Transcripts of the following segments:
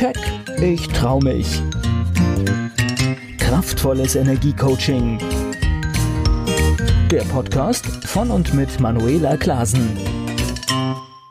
Keck, ich trau mich. Kraftvolles Energiecoaching. Der Podcast von und mit Manuela Klasen.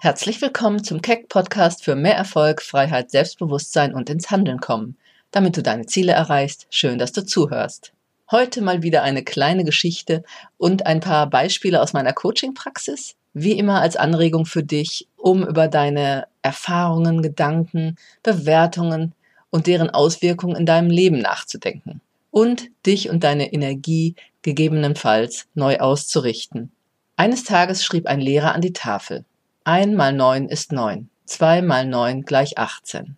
Herzlich willkommen zum Keck Podcast für mehr Erfolg, Freiheit, Selbstbewusstsein und ins Handeln kommen. Damit du deine Ziele erreichst, schön, dass du zuhörst. Heute mal wieder eine kleine Geschichte und ein paar Beispiele aus meiner Coaching-Praxis. Wie immer als Anregung für dich, um über deine Erfahrungen, Gedanken, Bewertungen und deren Auswirkungen in deinem Leben nachzudenken und dich und deine Energie gegebenenfalls neu auszurichten. Eines Tages schrieb ein Lehrer an die Tafel. Ein mal neun ist neun. Zwei mal neun gleich achtzehn.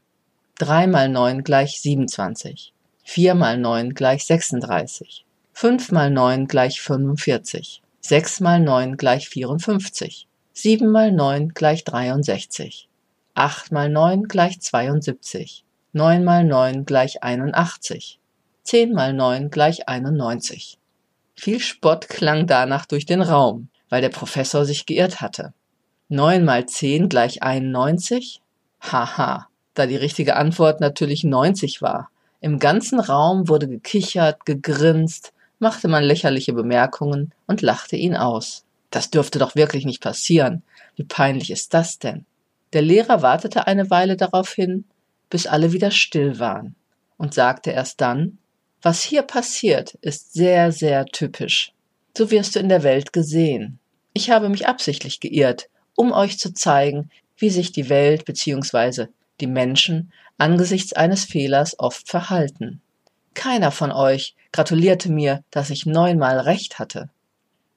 Drei mal neun gleich siebenundzwanzig. Vier mal neun gleich sechsunddreißig. Fünf mal neun gleich fünfundvierzig. Sechs mal neun gleich vierundfünfzig. Sieben mal neun gleich dreiundsechzig. Acht mal neun gleich zweiundsiebzig. Neun mal neun gleich einundachtzig. Zehn mal neun gleich einundneunzig. Viel Spott klang danach durch den Raum, weil der Professor sich geirrt hatte. Neun mal zehn gleich einundneunzig? Haha, da die richtige Antwort natürlich neunzig war. Im ganzen Raum wurde gekichert, gegrinst, machte man lächerliche Bemerkungen und lachte ihn aus. Das dürfte doch wirklich nicht passieren. Wie peinlich ist das denn? Der Lehrer wartete eine Weile darauf hin, bis alle wieder still waren, und sagte erst dann, was hier passiert, ist sehr, sehr typisch. So wirst du in der Welt gesehen. Ich habe mich absichtlich geirrt, um euch zu zeigen, wie sich die Welt bzw. die Menschen angesichts eines Fehlers oft verhalten. Keiner von euch gratulierte mir, dass ich neunmal recht hatte.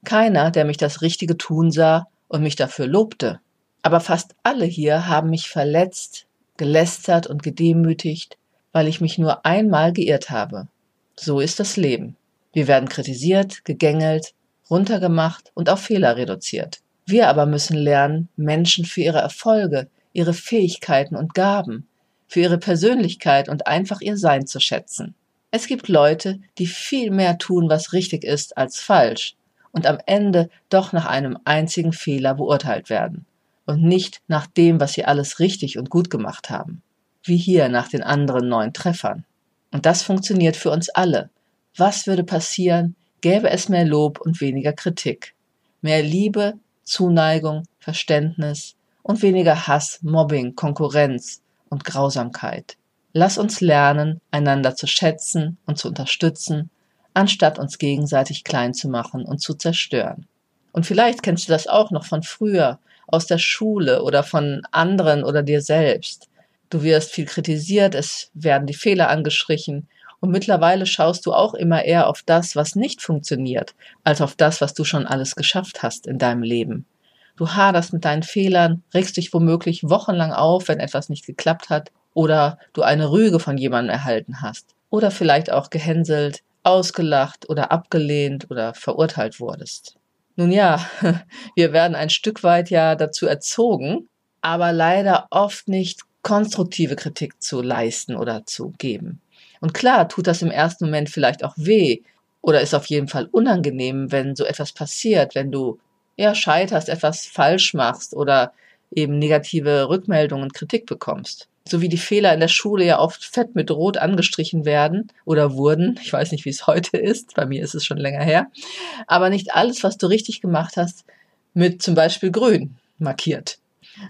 Keiner, der mich das Richtige tun sah und mich dafür lobte. Aber fast alle hier haben mich verletzt, gelästert und gedemütigt, weil ich mich nur einmal geirrt habe. So ist das Leben. Wir werden kritisiert, gegängelt, runtergemacht und auf Fehler reduziert. Wir aber müssen lernen, Menschen für ihre Erfolge, ihre Fähigkeiten und Gaben, für ihre Persönlichkeit und einfach ihr Sein zu schätzen. Es gibt Leute, die viel mehr tun, was richtig ist, als falsch und am Ende doch nach einem einzigen Fehler beurteilt werden und nicht nach dem, was sie alles richtig und gut gemacht haben, wie hier nach den anderen neun Treffern. Und das funktioniert für uns alle. Was würde passieren, gäbe es mehr Lob und weniger Kritik, mehr Liebe, Zuneigung, Verständnis und weniger Hass, Mobbing, Konkurrenz und Grausamkeit. Lass uns lernen, einander zu schätzen und zu unterstützen, anstatt uns gegenseitig klein zu machen und zu zerstören. Und vielleicht kennst du das auch noch von früher, aus der Schule oder von anderen oder dir selbst. Du wirst viel kritisiert, es werden die Fehler angestrichen und mittlerweile schaust du auch immer eher auf das, was nicht funktioniert, als auf das, was du schon alles geschafft hast in deinem Leben. Du haderst mit deinen Fehlern, regst dich womöglich wochenlang auf, wenn etwas nicht geklappt hat oder du eine Rüge von jemandem erhalten hast oder vielleicht auch gehänselt, ausgelacht oder abgelehnt oder verurteilt wurdest. Nun ja, wir werden ein Stück weit ja dazu erzogen, aber leider oft nicht konstruktive Kritik zu leisten oder zu geben. Und klar tut das im ersten Moment vielleicht auch weh oder ist auf jeden Fall unangenehm, wenn so etwas passiert, wenn du ja scheiterst, etwas falsch machst oder eben negative Rückmeldungen und Kritik bekommst so wie die Fehler in der Schule ja oft fett mit Rot angestrichen werden oder wurden. Ich weiß nicht, wie es heute ist. Bei mir ist es schon länger her. Aber nicht alles, was du richtig gemacht hast, mit zum Beispiel Grün markiert.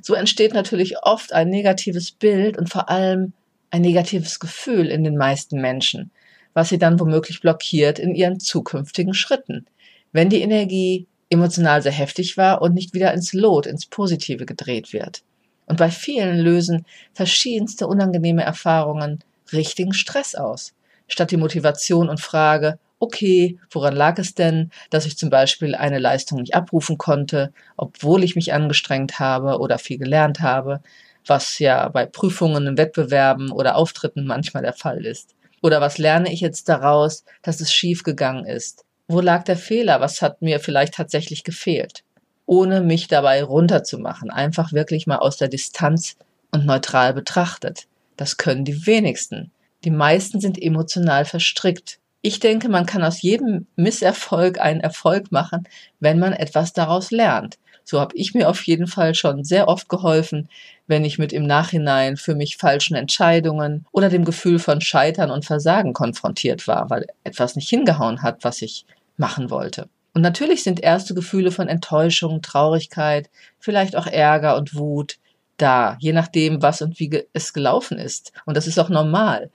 So entsteht natürlich oft ein negatives Bild und vor allem ein negatives Gefühl in den meisten Menschen, was sie dann womöglich blockiert in ihren zukünftigen Schritten, wenn die Energie emotional sehr heftig war und nicht wieder ins Lot, ins Positive gedreht wird. Und bei vielen lösen verschiedenste unangenehme Erfahrungen richtigen Stress aus. Statt die Motivation und Frage, okay, woran lag es denn, dass ich zum Beispiel eine Leistung nicht abrufen konnte, obwohl ich mich angestrengt habe oder viel gelernt habe, was ja bei Prüfungen, Wettbewerben oder Auftritten manchmal der Fall ist. Oder was lerne ich jetzt daraus, dass es schief gegangen ist? Wo lag der Fehler? Was hat mir vielleicht tatsächlich gefehlt? Ohne mich dabei runterzumachen, einfach wirklich mal aus der Distanz und neutral betrachtet. Das können die wenigsten. Die meisten sind emotional verstrickt. Ich denke, man kann aus jedem Misserfolg einen Erfolg machen, wenn man etwas daraus lernt. So habe ich mir auf jeden Fall schon sehr oft geholfen, wenn ich mit im Nachhinein für mich falschen Entscheidungen oder dem Gefühl von Scheitern und Versagen konfrontiert war, weil etwas nicht hingehauen hat, was ich machen wollte. Und natürlich sind erste Gefühle von Enttäuschung, Traurigkeit, vielleicht auch Ärger und Wut da, je nachdem, was und wie es gelaufen ist. Und das ist auch normal.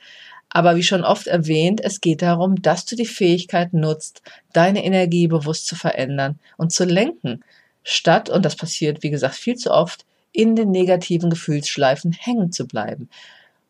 Aber wie schon oft erwähnt, es geht darum, dass du die Fähigkeit nutzt, deine Energie bewusst zu verändern und zu lenken, statt, und das passiert, wie gesagt, viel zu oft, in den negativen Gefühlsschleifen hängen zu bleiben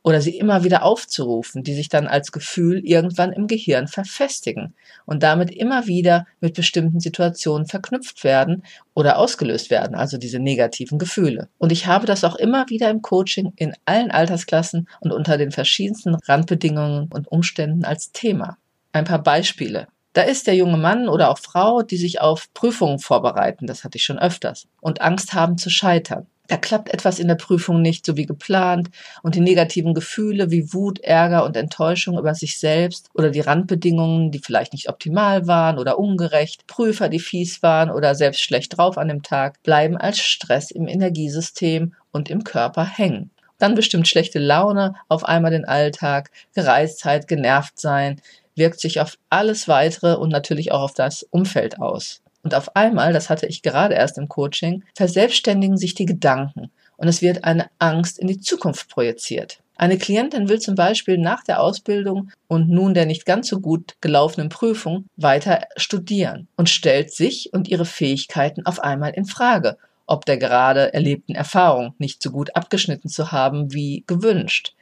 oder sie immer wieder aufzurufen, die sich dann als Gefühl irgendwann im Gehirn verfestigen und damit immer wieder mit bestimmten Situationen verknüpft werden oder ausgelöst werden, also diese negativen Gefühle. Und ich habe das auch immer wieder im Coaching in allen Altersklassen und unter den verschiedensten Randbedingungen und Umständen als Thema. Ein paar Beispiele. Da ist der junge Mann oder auch Frau, die sich auf Prüfungen vorbereiten, das hatte ich schon öfters, und Angst haben zu scheitern da klappt etwas in der Prüfung nicht so wie geplant und die negativen Gefühle wie Wut, Ärger und Enttäuschung über sich selbst oder die Randbedingungen, die vielleicht nicht optimal waren oder ungerecht, Prüfer, die fies waren oder selbst schlecht drauf an dem Tag, bleiben als Stress im Energiesystem und im Körper hängen. Dann bestimmt schlechte Laune auf einmal den Alltag, Gereiztheit, genervt sein, wirkt sich auf alles weitere und natürlich auch auf das Umfeld aus. Und auf einmal, das hatte ich gerade erst im Coaching, verselbstständigen sich die Gedanken und es wird eine Angst in die Zukunft projiziert. Eine Klientin will zum Beispiel nach der Ausbildung und nun der nicht ganz so gut gelaufenen Prüfung weiter studieren und stellt sich und ihre Fähigkeiten auf einmal in Frage, ob der gerade erlebten Erfahrung nicht so gut abgeschnitten zu haben wie gewünscht.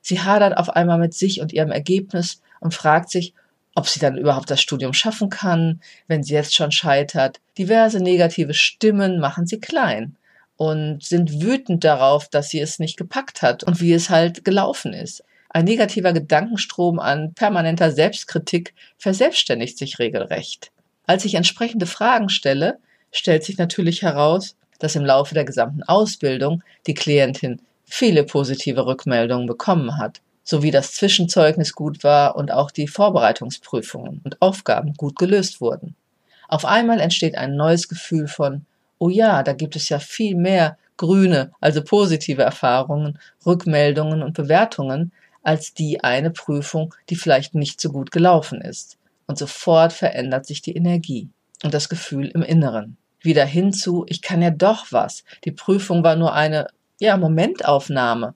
Sie hadert auf einmal mit sich und ihrem Ergebnis und fragt sich, ob sie dann überhaupt das Studium schaffen kann, wenn sie jetzt schon scheitert. Diverse negative Stimmen machen sie klein und sind wütend darauf, dass sie es nicht gepackt hat und wie es halt gelaufen ist. Ein negativer Gedankenstrom an permanenter Selbstkritik verselbstständigt sich regelrecht. Als ich entsprechende Fragen stelle, stellt sich natürlich heraus, dass im Laufe der gesamten Ausbildung die Klientin viele positive Rückmeldungen bekommen hat sowie das Zwischenzeugnis gut war und auch die Vorbereitungsprüfungen und Aufgaben gut gelöst wurden. Auf einmal entsteht ein neues Gefühl von, oh ja, da gibt es ja viel mehr grüne, also positive Erfahrungen, Rückmeldungen und Bewertungen als die eine Prüfung, die vielleicht nicht so gut gelaufen ist. Und sofort verändert sich die Energie und das Gefühl im Inneren. Wieder hinzu, ich kann ja doch was. Die Prüfung war nur eine, ja, Momentaufnahme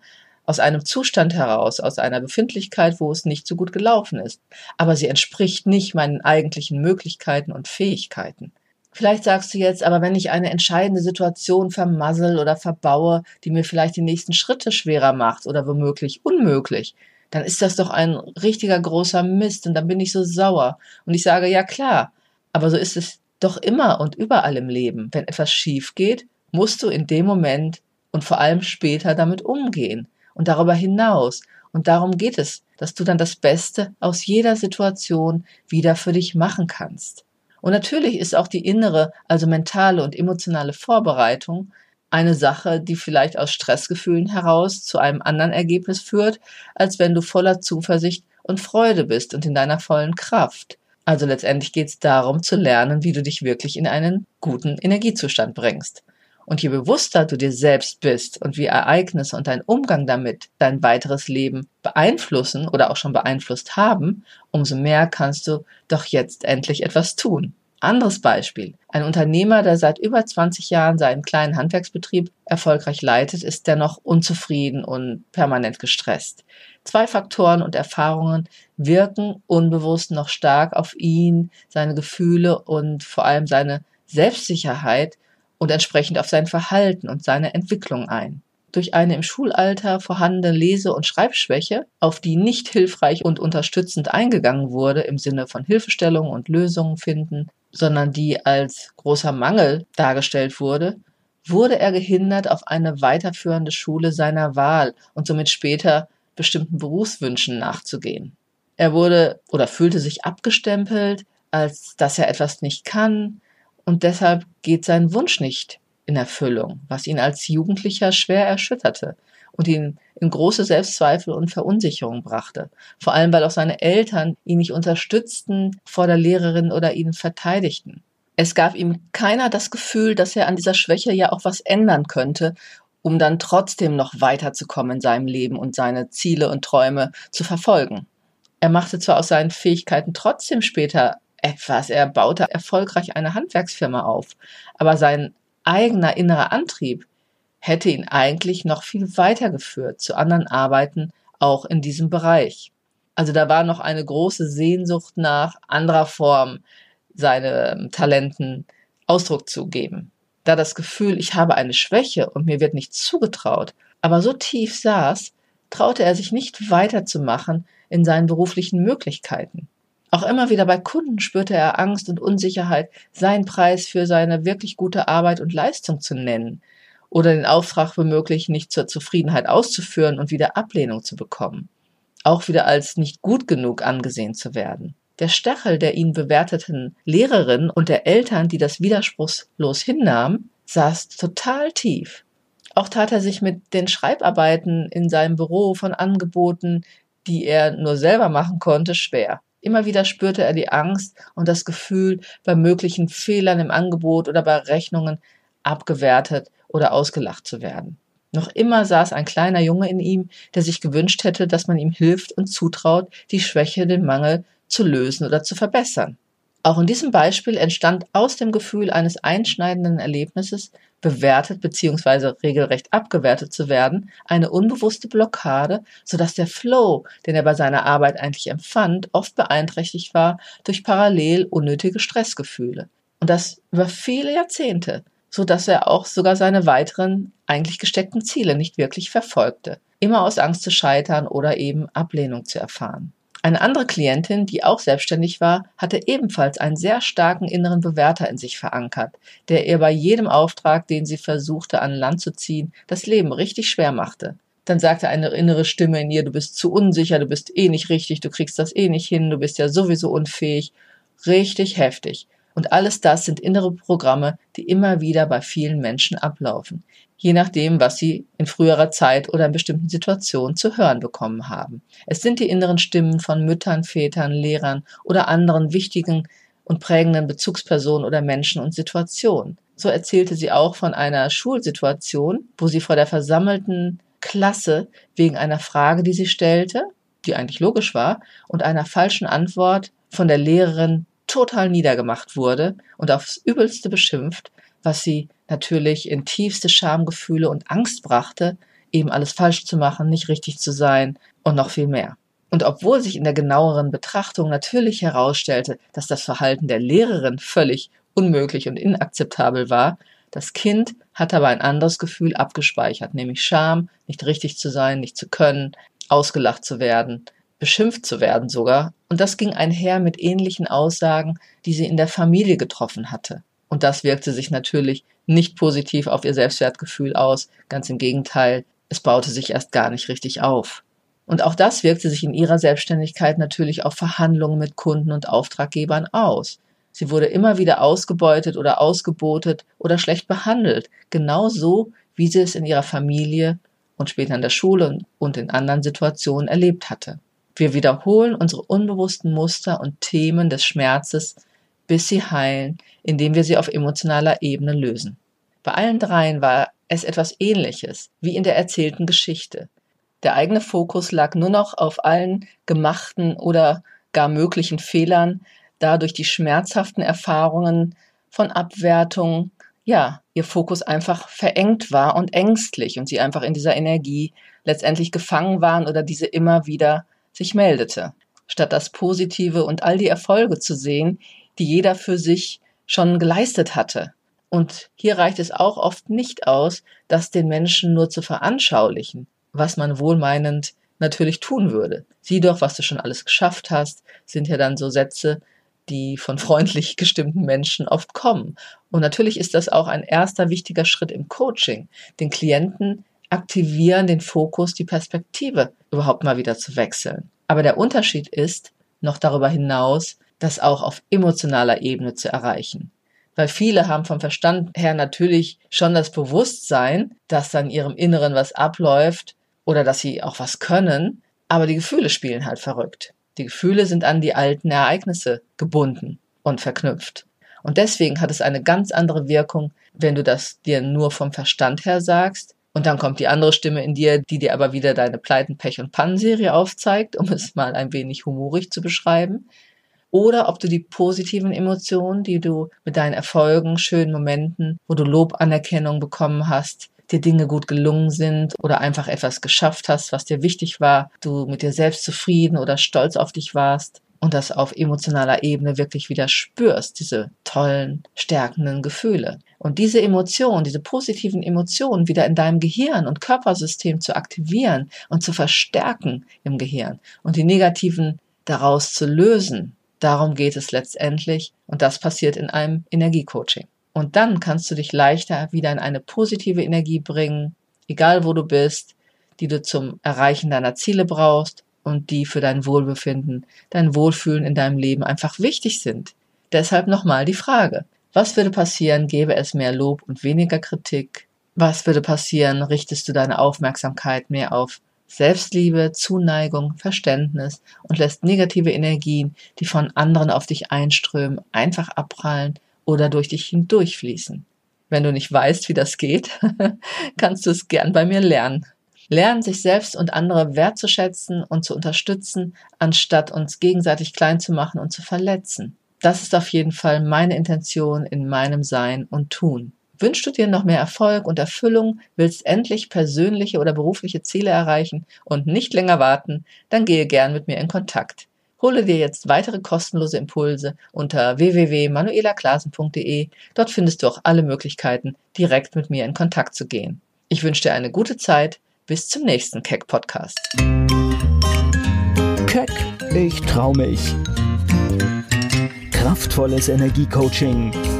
aus einem Zustand heraus, aus einer Befindlichkeit, wo es nicht so gut gelaufen ist. Aber sie entspricht nicht meinen eigentlichen Möglichkeiten und Fähigkeiten. Vielleicht sagst du jetzt, aber wenn ich eine entscheidende Situation vermassel oder verbaue, die mir vielleicht die nächsten Schritte schwerer macht oder womöglich unmöglich, dann ist das doch ein richtiger großer Mist und dann bin ich so sauer. Und ich sage, ja klar, aber so ist es doch immer und überall im Leben. Wenn etwas schief geht, musst du in dem Moment und vor allem später damit umgehen und darüber hinaus. Und darum geht es, dass du dann das Beste aus jeder Situation wieder für dich machen kannst. Und natürlich ist auch die innere, also mentale und emotionale Vorbereitung eine Sache, die vielleicht aus Stressgefühlen heraus zu einem anderen Ergebnis führt, als wenn du voller Zuversicht und Freude bist und in deiner vollen Kraft. Also letztendlich geht es darum zu lernen, wie du dich wirklich in einen guten Energiezustand bringst. Und je bewusster du dir selbst bist und wie Ereignisse und dein Umgang damit dein weiteres Leben beeinflussen oder auch schon beeinflusst haben, umso mehr kannst du doch jetzt endlich etwas tun. Anderes Beispiel. Ein Unternehmer, der seit über 20 Jahren seinen kleinen Handwerksbetrieb erfolgreich leitet, ist dennoch unzufrieden und permanent gestresst. Zwei Faktoren und Erfahrungen wirken unbewusst noch stark auf ihn, seine Gefühle und vor allem seine Selbstsicherheit und entsprechend auf sein Verhalten und seine Entwicklung ein. Durch eine im Schulalter vorhandene Lese- und Schreibschwäche, auf die nicht hilfreich und unterstützend eingegangen wurde im Sinne von Hilfestellung und Lösungen finden, sondern die als großer Mangel dargestellt wurde, wurde er gehindert, auf eine weiterführende Schule seiner Wahl und somit später bestimmten Berufswünschen nachzugehen. Er wurde oder fühlte sich abgestempelt, als dass er etwas nicht kann, und deshalb geht sein Wunsch nicht in Erfüllung, was ihn als Jugendlicher schwer erschütterte und ihn in große Selbstzweifel und Verunsicherung brachte. Vor allem, weil auch seine Eltern ihn nicht unterstützten vor der Lehrerin oder ihn verteidigten. Es gab ihm keiner das Gefühl, dass er an dieser Schwäche ja auch was ändern könnte, um dann trotzdem noch weiterzukommen in seinem Leben und seine Ziele und Träume zu verfolgen. Er machte zwar aus seinen Fähigkeiten trotzdem später etwas, er baute erfolgreich eine Handwerksfirma auf, aber sein eigener innerer Antrieb hätte ihn eigentlich noch viel weitergeführt zu anderen Arbeiten, auch in diesem Bereich. Also da war noch eine große Sehnsucht nach anderer Form, seinen Talenten Ausdruck zu geben. Da das Gefühl, ich habe eine Schwäche und mir wird nicht zugetraut, aber so tief saß, traute er sich nicht weiterzumachen in seinen beruflichen Möglichkeiten. Auch immer wieder bei Kunden spürte er Angst und Unsicherheit, seinen Preis für seine wirklich gute Arbeit und Leistung zu nennen oder den Auftrag womöglich nicht zur Zufriedenheit auszuführen und wieder Ablehnung zu bekommen. Auch wieder als nicht gut genug angesehen zu werden. Der Stachel der ihn bewerteten Lehrerin und der Eltern, die das widerspruchslos hinnahmen, saß total tief. Auch tat er sich mit den Schreibarbeiten in seinem Büro von Angeboten, die er nur selber machen konnte, schwer. Immer wieder spürte er die Angst und das Gefühl, bei möglichen Fehlern im Angebot oder bei Rechnungen abgewertet oder ausgelacht zu werden. Noch immer saß ein kleiner Junge in ihm, der sich gewünscht hätte, dass man ihm hilft und zutraut, die Schwäche, den Mangel zu lösen oder zu verbessern. Auch in diesem Beispiel entstand aus dem Gefühl eines einschneidenden Erlebnisses, bewertet bzw. regelrecht abgewertet zu werden, eine unbewusste Blockade, sodass der Flow, den er bei seiner Arbeit eigentlich empfand, oft beeinträchtigt war durch parallel unnötige Stressgefühle. Und das über viele Jahrzehnte, so dass er auch sogar seine weiteren eigentlich gesteckten Ziele nicht wirklich verfolgte, immer aus Angst zu scheitern oder eben Ablehnung zu erfahren. Eine andere Klientin, die auch selbstständig war, hatte ebenfalls einen sehr starken inneren Bewerter in sich verankert, der ihr bei jedem Auftrag, den sie versuchte an Land zu ziehen, das Leben richtig schwer machte. Dann sagte eine innere Stimme in ihr, du bist zu unsicher, du bist eh nicht richtig, du kriegst das eh nicht hin, du bist ja sowieso unfähig. Richtig heftig. Und alles das sind innere Programme, die immer wieder bei vielen Menschen ablaufen je nachdem, was sie in früherer Zeit oder in bestimmten Situationen zu hören bekommen haben. Es sind die inneren Stimmen von Müttern, Vätern, Lehrern oder anderen wichtigen und prägenden Bezugspersonen oder Menschen und Situationen. So erzählte sie auch von einer Schulsituation, wo sie vor der versammelten Klasse wegen einer Frage, die sie stellte, die eigentlich logisch war, und einer falschen Antwort von der Lehrerin total niedergemacht wurde und aufs übelste beschimpft, was sie natürlich in tiefste Schamgefühle und Angst brachte, eben alles falsch zu machen, nicht richtig zu sein und noch viel mehr. Und obwohl sich in der genaueren Betrachtung natürlich herausstellte, dass das Verhalten der Lehrerin völlig unmöglich und inakzeptabel war, das Kind hatte aber ein anderes Gefühl abgespeichert, nämlich Scham, nicht richtig zu sein, nicht zu können, ausgelacht zu werden, beschimpft zu werden sogar. Und das ging einher mit ähnlichen Aussagen, die sie in der Familie getroffen hatte. Und das wirkte sich natürlich nicht positiv auf ihr Selbstwertgefühl aus. Ganz im Gegenteil, es baute sich erst gar nicht richtig auf. Und auch das wirkte sich in ihrer Selbstständigkeit natürlich auf Verhandlungen mit Kunden und Auftraggebern aus. Sie wurde immer wieder ausgebeutet oder ausgebotet oder schlecht behandelt, genauso wie sie es in ihrer Familie und später in der Schule und in anderen Situationen erlebt hatte. Wir wiederholen unsere unbewussten Muster und Themen des Schmerzes bis sie heilen, indem wir sie auf emotionaler Ebene lösen. Bei allen dreien war es etwas Ähnliches, wie in der erzählten Geschichte. Der eigene Fokus lag nur noch auf allen gemachten oder gar möglichen Fehlern, da durch die schmerzhaften Erfahrungen von Abwertung, ja, ihr Fokus einfach verengt war und ängstlich und sie einfach in dieser Energie letztendlich gefangen waren oder diese immer wieder sich meldete. Statt das Positive und all die Erfolge zu sehen, die jeder für sich schon geleistet hatte. Und hier reicht es auch oft nicht aus, das den Menschen nur zu veranschaulichen, was man wohlmeinend natürlich tun würde. Sieh doch, was du schon alles geschafft hast, sind ja dann so Sätze, die von freundlich gestimmten Menschen oft kommen. Und natürlich ist das auch ein erster wichtiger Schritt im Coaching, den Klienten aktivieren, den Fokus, die Perspektive überhaupt mal wieder zu wechseln. Aber der Unterschied ist noch darüber hinaus, das auch auf emotionaler Ebene zu erreichen. Weil viele haben vom Verstand her natürlich schon das Bewusstsein, dass dann ihrem Inneren was abläuft oder dass sie auch was können, aber die Gefühle spielen halt verrückt. Die Gefühle sind an die alten Ereignisse gebunden und verknüpft. Und deswegen hat es eine ganz andere Wirkung, wenn du das dir nur vom Verstand her sagst. Und dann kommt die andere Stimme in dir, die dir aber wieder deine Pleiten, Pech und Pannenserie aufzeigt, um es mal ein wenig humorig zu beschreiben. Oder ob du die positiven Emotionen, die du mit deinen Erfolgen, schönen Momenten, wo du Lob, Anerkennung bekommen hast, dir Dinge gut gelungen sind oder einfach etwas geschafft hast, was dir wichtig war, du mit dir selbst zufrieden oder stolz auf dich warst und das auf emotionaler Ebene wirklich wieder spürst, diese tollen, stärkenden Gefühle. Und diese Emotionen, diese positiven Emotionen wieder in deinem Gehirn und Körpersystem zu aktivieren und zu verstärken im Gehirn und die negativen daraus zu lösen, darum geht es letztendlich und das passiert in einem Energiecoaching. Und dann kannst du dich leichter wieder in eine positive Energie bringen, egal wo du bist, die du zum Erreichen deiner Ziele brauchst und die für dein Wohlbefinden, dein Wohlfühlen in deinem Leben einfach wichtig sind. Deshalb nochmal die Frage, was würde passieren, gäbe es mehr Lob und weniger Kritik? Was würde passieren, richtest du deine Aufmerksamkeit mehr auf Selbstliebe, Zuneigung, Verständnis und lässt negative Energien, die von anderen auf dich einströmen, einfach abprallen oder durch dich hindurchfließen. Wenn du nicht weißt, wie das geht, kannst du es gern bei mir lernen. Lernen, sich selbst und andere wertzuschätzen und zu unterstützen, anstatt uns gegenseitig klein zu machen und zu verletzen. Das ist auf jeden Fall meine Intention in meinem Sein und Tun. Wünschst du dir noch mehr Erfolg und Erfüllung, willst endlich persönliche oder berufliche Ziele erreichen und nicht länger warten, dann gehe gern mit mir in Kontakt. Hole dir jetzt weitere kostenlose Impulse unter www.manuelaklasen.de. Dort findest du auch alle Möglichkeiten, direkt mit mir in Kontakt zu gehen. Ich wünsche dir eine gute Zeit. Bis zum nächsten Keck Podcast. Keck, ich trau mich. Kraftvolles Energiecoaching.